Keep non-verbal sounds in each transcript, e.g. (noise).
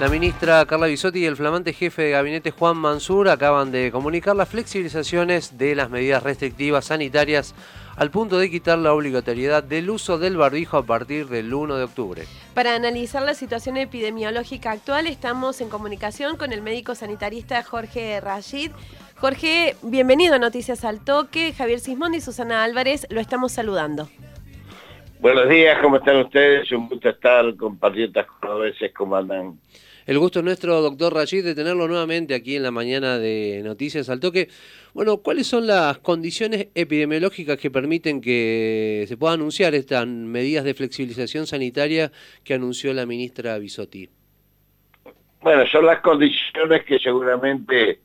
La ministra Carla Bisotti y el flamante jefe de gabinete Juan Mansur acaban de comunicar las flexibilizaciones de las medidas restrictivas sanitarias al punto de quitar la obligatoriedad del uso del barbijo a partir del 1 de octubre. Para analizar la situación epidemiológica actual estamos en comunicación con el médico sanitarista Jorge Rashid. Jorge, bienvenido a Noticias al Toque. Javier Sismondi y Susana Álvarez lo estamos saludando. Buenos días, ¿cómo están ustedes? Un gusto estar con patriotas veces ¿cómo andan? El gusto es nuestro, doctor Rashid, de tenerlo nuevamente aquí en la mañana de Noticias al Toque. Bueno, ¿cuáles son las condiciones epidemiológicas que permiten que se pueda anunciar estas medidas de flexibilización sanitaria que anunció la ministra Bisotti? Bueno, son las condiciones que seguramente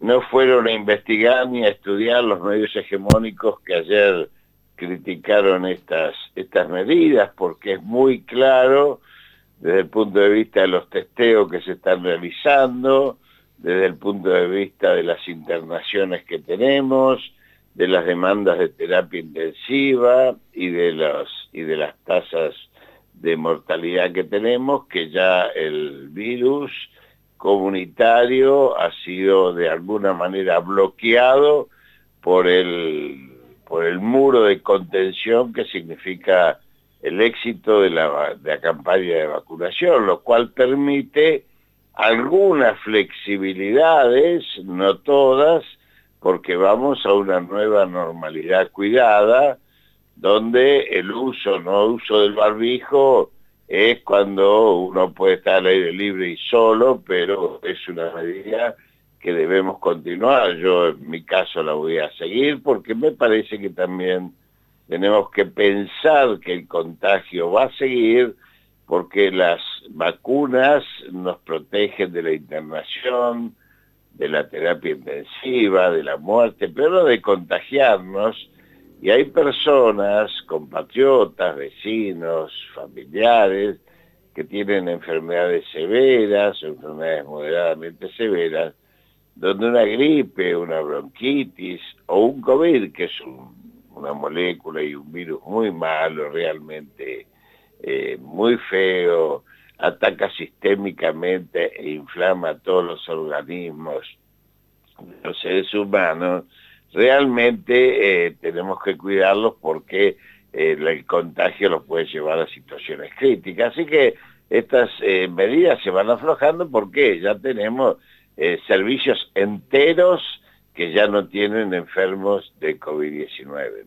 no fueron a investigar ni a estudiar los medios hegemónicos que ayer criticaron estas, estas medidas, porque es muy claro desde el punto de vista de los testeos que se están realizando, desde el punto de vista de las internaciones que tenemos, de las demandas de terapia intensiva y de, los, y de las tasas de mortalidad que tenemos, que ya el virus comunitario ha sido de alguna manera bloqueado por el, por el muro de contención que significa el éxito de la, campaña de vacunación, lo cual permite algunas flexibilidades, no todas, porque vamos a una nueva normalidad cuidada, donde el uso, no uso del barbijo, es cuando uno puede estar al aire libre y solo, pero es una medida que debemos continuar. Yo en mi caso la voy a seguir porque me parece que también tenemos que pensar que el contagio va a seguir porque las vacunas nos protegen de la internación, de la terapia intensiva, de la muerte, pero no de contagiarnos. Y hay personas, compatriotas, vecinos, familiares, que tienen enfermedades severas o enfermedades moderadamente severas, donde una gripe, una bronquitis o un COVID, que es un una molécula y un virus muy malo, realmente eh, muy feo, ataca sistémicamente e inflama todos los organismos de los seres humanos, realmente eh, tenemos que cuidarlos porque eh, el contagio los puede llevar a situaciones críticas. Así que estas medidas se van aflojando porque ya tenemos servicios enteros que ya no tienen enfermos de COVID-19.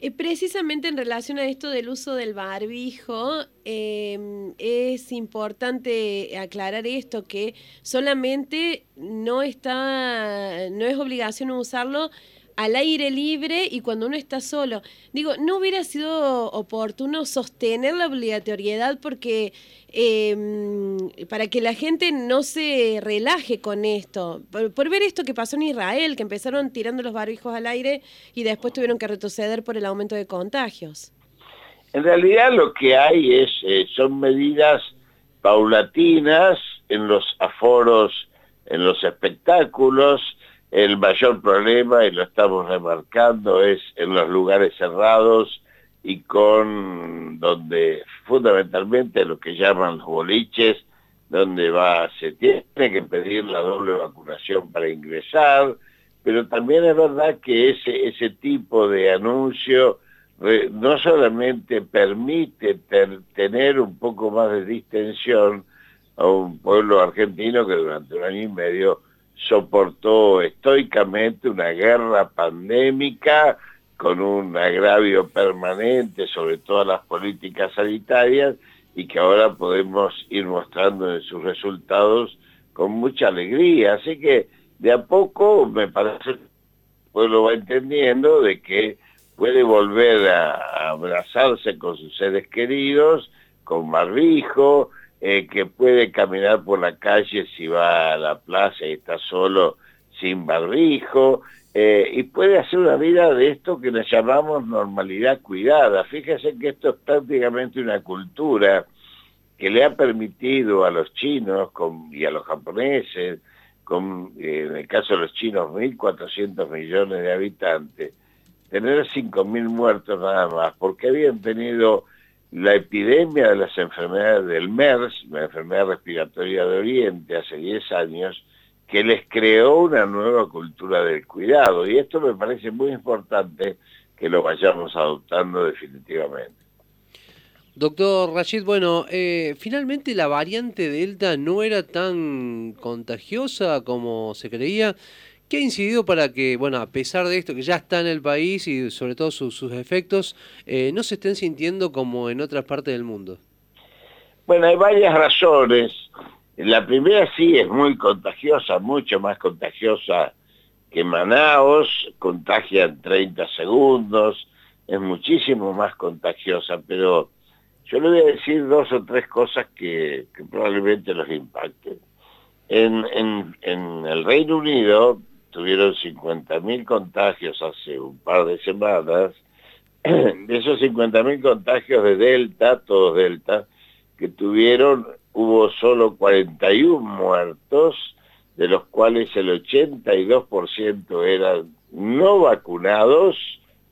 Eh, precisamente en relación a esto del uso del barbijo, em, es importante aclarar esto, que solamente no está, no es obligación usarlo al aire libre y cuando uno está solo. Digo, no hubiera sido oportuno sostener la obligatoriedad porque em, para que la gente no se relaje con esto. Por, ver esto que pasó en Israel, que empezaron tirando los barbijos al aire y después tuvieron que retroceder por el aumento de contagios. En realidad lo que hay es eh, son medidas paulatinas en los aforos, en los espectáculos, el mayor problema, y lo estamos remarcando, es en los lugares cerrados y con donde fundamentalmente lo que llaman los boliches, donde va, se tiene que pedir la doble vacunación para ingresar, pero también es verdad que ese, ese tipo de anuncio no solamente permite tener un poco más de distensión a un pueblo argentino que durante un año y medio soportó estoicamente una guerra pandémica con un agravio permanente sobre todas las políticas sanitarias y que ahora podemos ir mostrando en sus resultados con mucha alegría. Así que de a poco me parece que el pueblo va entendiendo de que puede volver a abrazarse con sus seres queridos, con barbijo, eh, que puede caminar por la calle si va a la plaza y está solo sin barrijo, eh, y puede hacer una vida de esto que le llamamos normalidad cuidada. Fíjese que esto es prácticamente una cultura que le ha permitido a los chinos y a los japoneses, con, eh, en el caso de los chinos, 1.400 millones de habitantes, tener 5.000 muertos nada más, porque habían tenido la epidemia de las enfermedades del MERS, la enfermedad respiratoria de Oriente, hace 10 años, que les creó una nueva cultura del cuidado. Y esto me parece muy importante que lo vayamos adoptando definitivamente. Doctor Rashid, bueno, eh, finalmente la variante Delta no era tan contagiosa como se creía. ¿Qué ha incidido para que, bueno, a pesar de esto que ya está en el país y sobre todo sus, efectos, eh, no se estén sintiendo como en otras partes del mundo? Bueno, hay varias razones. La primera sí es muy contagiosa, mucho más contagiosa que Manaos, contagia en 30 segundos, es muchísimo más contagiosa, pero yo le voy a decir dos o tres cosas que, probablemente los impacten. En, en, el Reino Unido tuvieron 50.000 contagios hace un par de semanas. (clears throat) De esos 50.000 contagios de Delta, todos Delta, que tuvieron hubo solo 41 muertos, de los cuales el 82% eran no vacunados,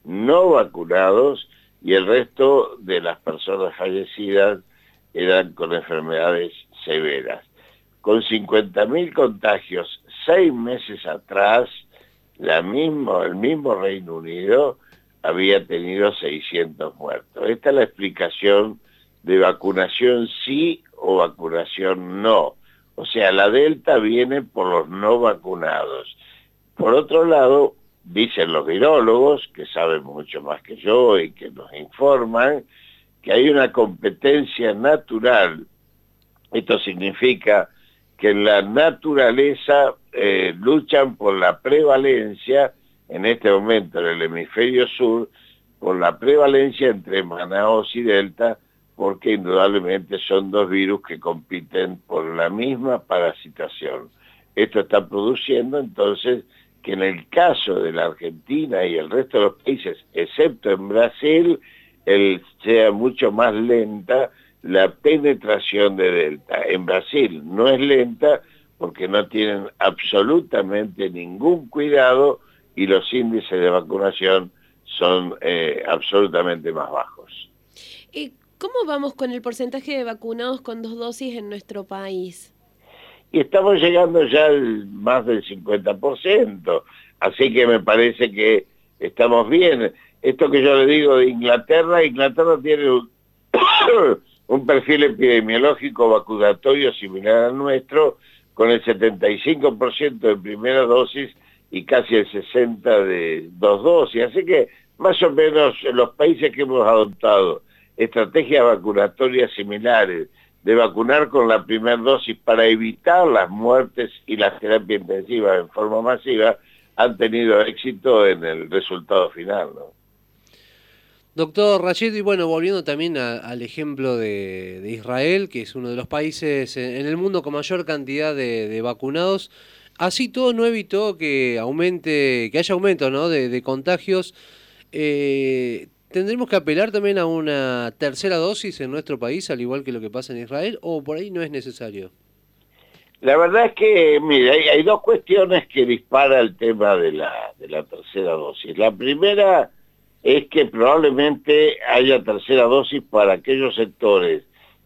no vacunados, y el resto de las personas fallecidas eran con enfermedades severas. Con 50.000 contagios seis meses atrás, el mismo Reino Unido había tenido 600 muertos. Esta es la explicación de vacunación sí o vacunación no. O sea, la delta viene por los no vacunados. Por otro lado, dicen los virólogos, que saben mucho más que yo y que nos informan, que hay una competencia natural. Esto significa que en la naturaleza eh, luchan por la prevalencia, en este momento en el hemisferio sur, por la prevalencia entre Manaos y Delta, porque indudablemente son dos virus que compiten por la misma parasitación. Esto está produciendo entonces que en el caso de la Argentina y el resto de los países, excepto en Brasil, el, sea mucho más lenta la penetración de Delta. En Brasil no es lenta porque no tienen absolutamente ningún cuidado y los índices de vacunación son eh, absolutamente más bajos. ¿Cómo vamos con el porcentaje de vacunados con dos dosis en nuestro país? Y estamos llegando ya al más del 50%, así que me parece que estamos bien. Esto que yo le digo de Inglaterra, Inglaterra tiene un, perfil epidemiológico vacunatorio similar al nuestro, con el 75% de primera dosis y casi el 60% de dos dosis. Así que más o menos los países que hemos adoptado estrategias vacunatorias similares, de vacunar con la primera dosis para evitar las muertes y la terapia intensiva en forma masiva, han tenido éxito en el resultado final. Doctor Rashid, y bueno, volviendo también al ejemplo de, Israel, que es uno de los países en el mundo con mayor cantidad de, vacunados, así todo no evitó que aumente, que haya aumento ¿no? de, contagios. Eh, ¿Tendremos que apelar también a una tercera dosis en nuestro país, al igual que lo que pasa en Israel, o por ahí no es necesario? La verdad es que, mire, hay, dos cuestiones que dispara el tema de la, de la tercera dosis. La primera es que probablemente haya tercera dosis para aquellos sectores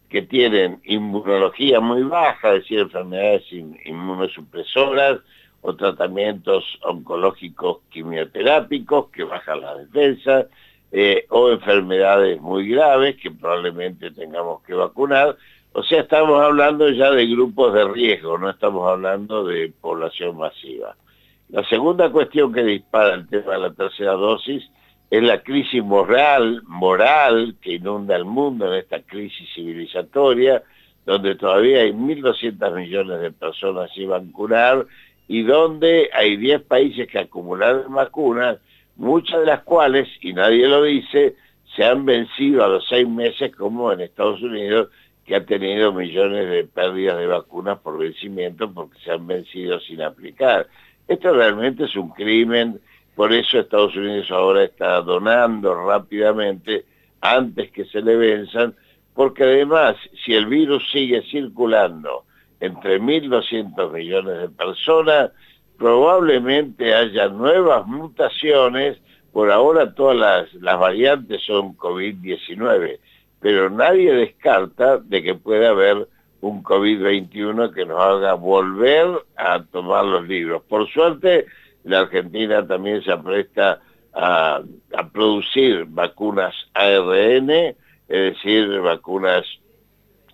que tienen inmunología muy baja, es decir, enfermedades inmunosupresoras o tratamientos oncológicos quimioterápicos que bajan la defensa, eh, o enfermedades muy graves que probablemente tengamos que vacunar. O sea, estamos hablando ya de grupos de riesgo, no estamos hablando de población masiva. La segunda cuestión que dispara el tema de la tercera dosis es la crisis moral, moral que inunda el mundo en esta crisis civilizatoria, donde todavía hay 1.200 millones de personas sin vacunar y donde hay 10 países que acumularon vacunas muchas de las cuales, y nadie lo dice, se han vencido a los seis meses como en Estados Unidos, que ha tenido millones de pérdidas de vacunas por vencimiento porque se han vencido sin aplicar. Esto realmente es un crimen, por eso Estados Unidos ahora está donando rápidamente antes que se le venzan, porque además, si el virus sigue circulando entre 1.200 millones de personas, probablemente haya nuevas mutaciones, por ahora todas las, variantes son COVID-19, pero nadie descarta de que pueda haber un COVID-21 que nos haga volver a tomar los libros. Por suerte, la Argentina también se apresta a, producir vacunas ARN, es decir, vacunas,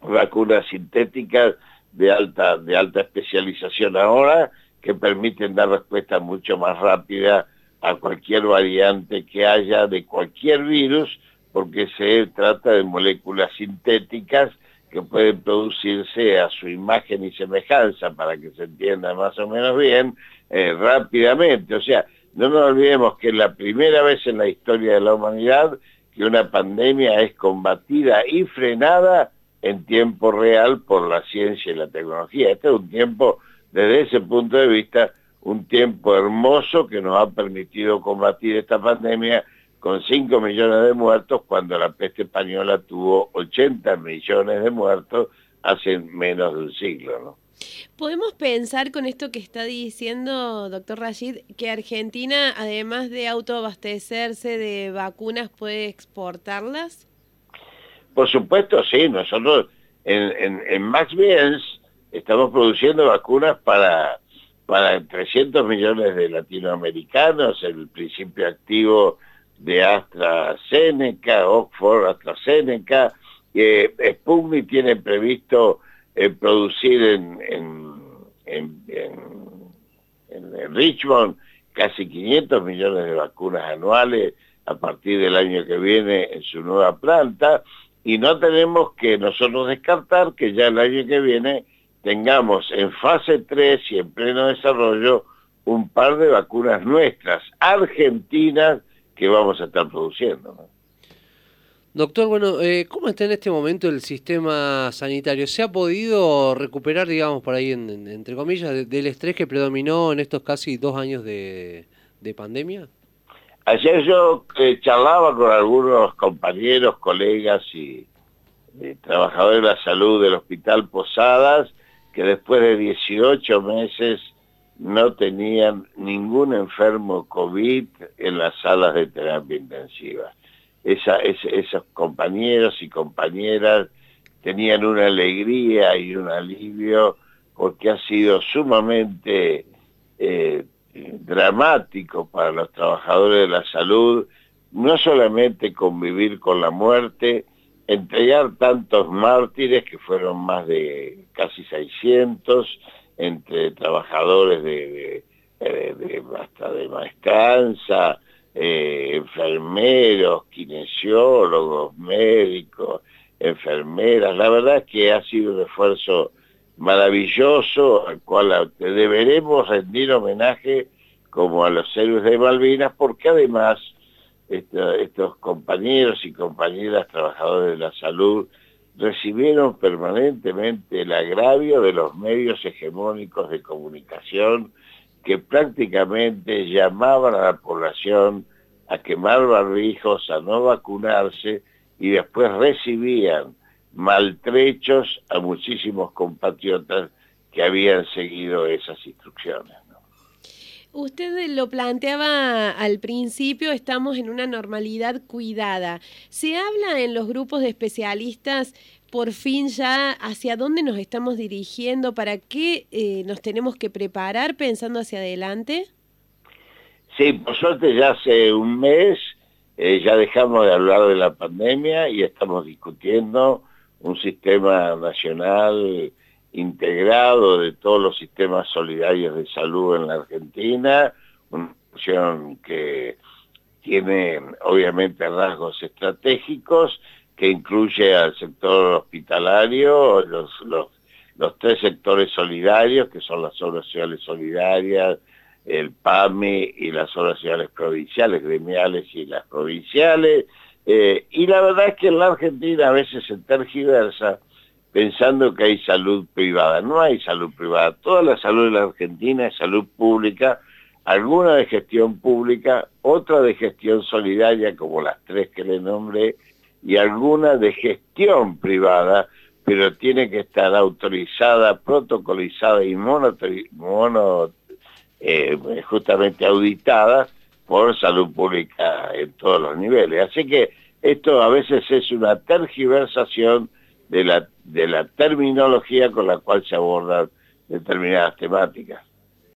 vacunas sintéticas de alta, de alta especialización ahora, que permiten dar respuesta mucho más rápida a cualquier variante que haya de cualquier virus, porque se trata de moléculas sintéticas que pueden producirse a su imagen y semejanza, para que se entienda más o menos bien, eh, rápidamente. O sea, no nos olvidemos que es la primera vez en la historia de la humanidad que una pandemia es combatida y frenada en tiempo real por la ciencia y la tecnología. Este es un tiempo, desde ese punto de vista, un tiempo hermoso que nos ha permitido combatir esta pandemia con 5 millones de muertos cuando la peste española tuvo 80 millones de muertos hace menos de un siglo. ¿no? ¿Podemos pensar con esto que está diciendo, doctor Rashid, que Argentina, además de autoabastecerse de vacunas, puede exportarlas? Por supuesto, sí. Nosotros en, en, en Max estamos produciendo vacunas para, para 300 millones de latinoamericanos, el principio activo de AstraZeneca, Oxford, AstraZeneca. Eh, Sputnik tiene previsto eh, producir en, en, en, Richmond casi 500 millones de vacunas anuales a partir del año que viene en su nueva planta y no tenemos que nosotros descartar que ya el año que viene tengamos en fase 3 y en pleno desarrollo un par de vacunas nuestras, argentinas, que vamos a estar produciendo. Doctor, bueno, eh, ¿cómo está en este momento el sistema sanitario? ¿Se ha podido recuperar, digamos, por ahí, entre comillas, del estrés que predominó en estos casi dos años de, pandemia? Ayer yo eh, charlaba con algunos compañeros, colegas y trabajadores de la salud del Hospital Posadas, que después de 18 meses no tenían ningún enfermo COVID en las salas de terapia intensiva. esos compañeros y compañeras tenían una alegría y un alivio porque ha sido sumamente eh, dramático para los trabajadores de la salud, no solamente convivir con la muerte, entregar tantos mártires, que fueron más de casi 600, entre trabajadores de, hasta de maestranza, eh, enfermeros, kinesiólogos, médicos, enfermeras. La verdad es que ha sido un esfuerzo maravilloso al cual deberemos rendir homenaje como a los héroes de Malvinas, porque además estos compañeros y compañeras trabajadores de la salud recibieron permanentemente el agravio de los medios hegemónicos de comunicación que prácticamente llamaban a la población a quemar barbijos, a no vacunarse y después recibían maltrechos a muchísimos compatriotas que habían seguido esas instrucciones. Usted lo planteaba al principio, estamos en una normalidad cuidada. ¿Se habla en los grupos de especialistas por fin ya hacia dónde nos estamos dirigiendo? ¿Para qué eh, nos tenemos que preparar pensando hacia adelante? Sí, por suerte ya hace un mes eh, ya dejamos de hablar de la pandemia y estamos discutiendo un sistema nacional integrado de todos los sistemas solidarios de salud en la Argentina, una función que tiene obviamente rasgos estratégicos, que incluye al sector hospitalario, los, los, tres sectores solidarios, que son las obras sociales solidarias, el PAMI y las obras sociales provinciales, gremiales y las provinciales. Eh, y la verdad es que en la Argentina a veces se tergiversa pensando que hay salud privada. No hay salud privada. Toda la salud de la Argentina es salud pública, alguna de gestión pública, otra de gestión solidaria, como las tres que le nombré, y alguna de gestión privada, pero tiene que estar autorizada, protocolizada y mono, eh, justamente auditada por salud pública en todos los niveles. Así que esto a veces es una tergiversación de la, de la terminología con la cual se abordan determinadas temáticas.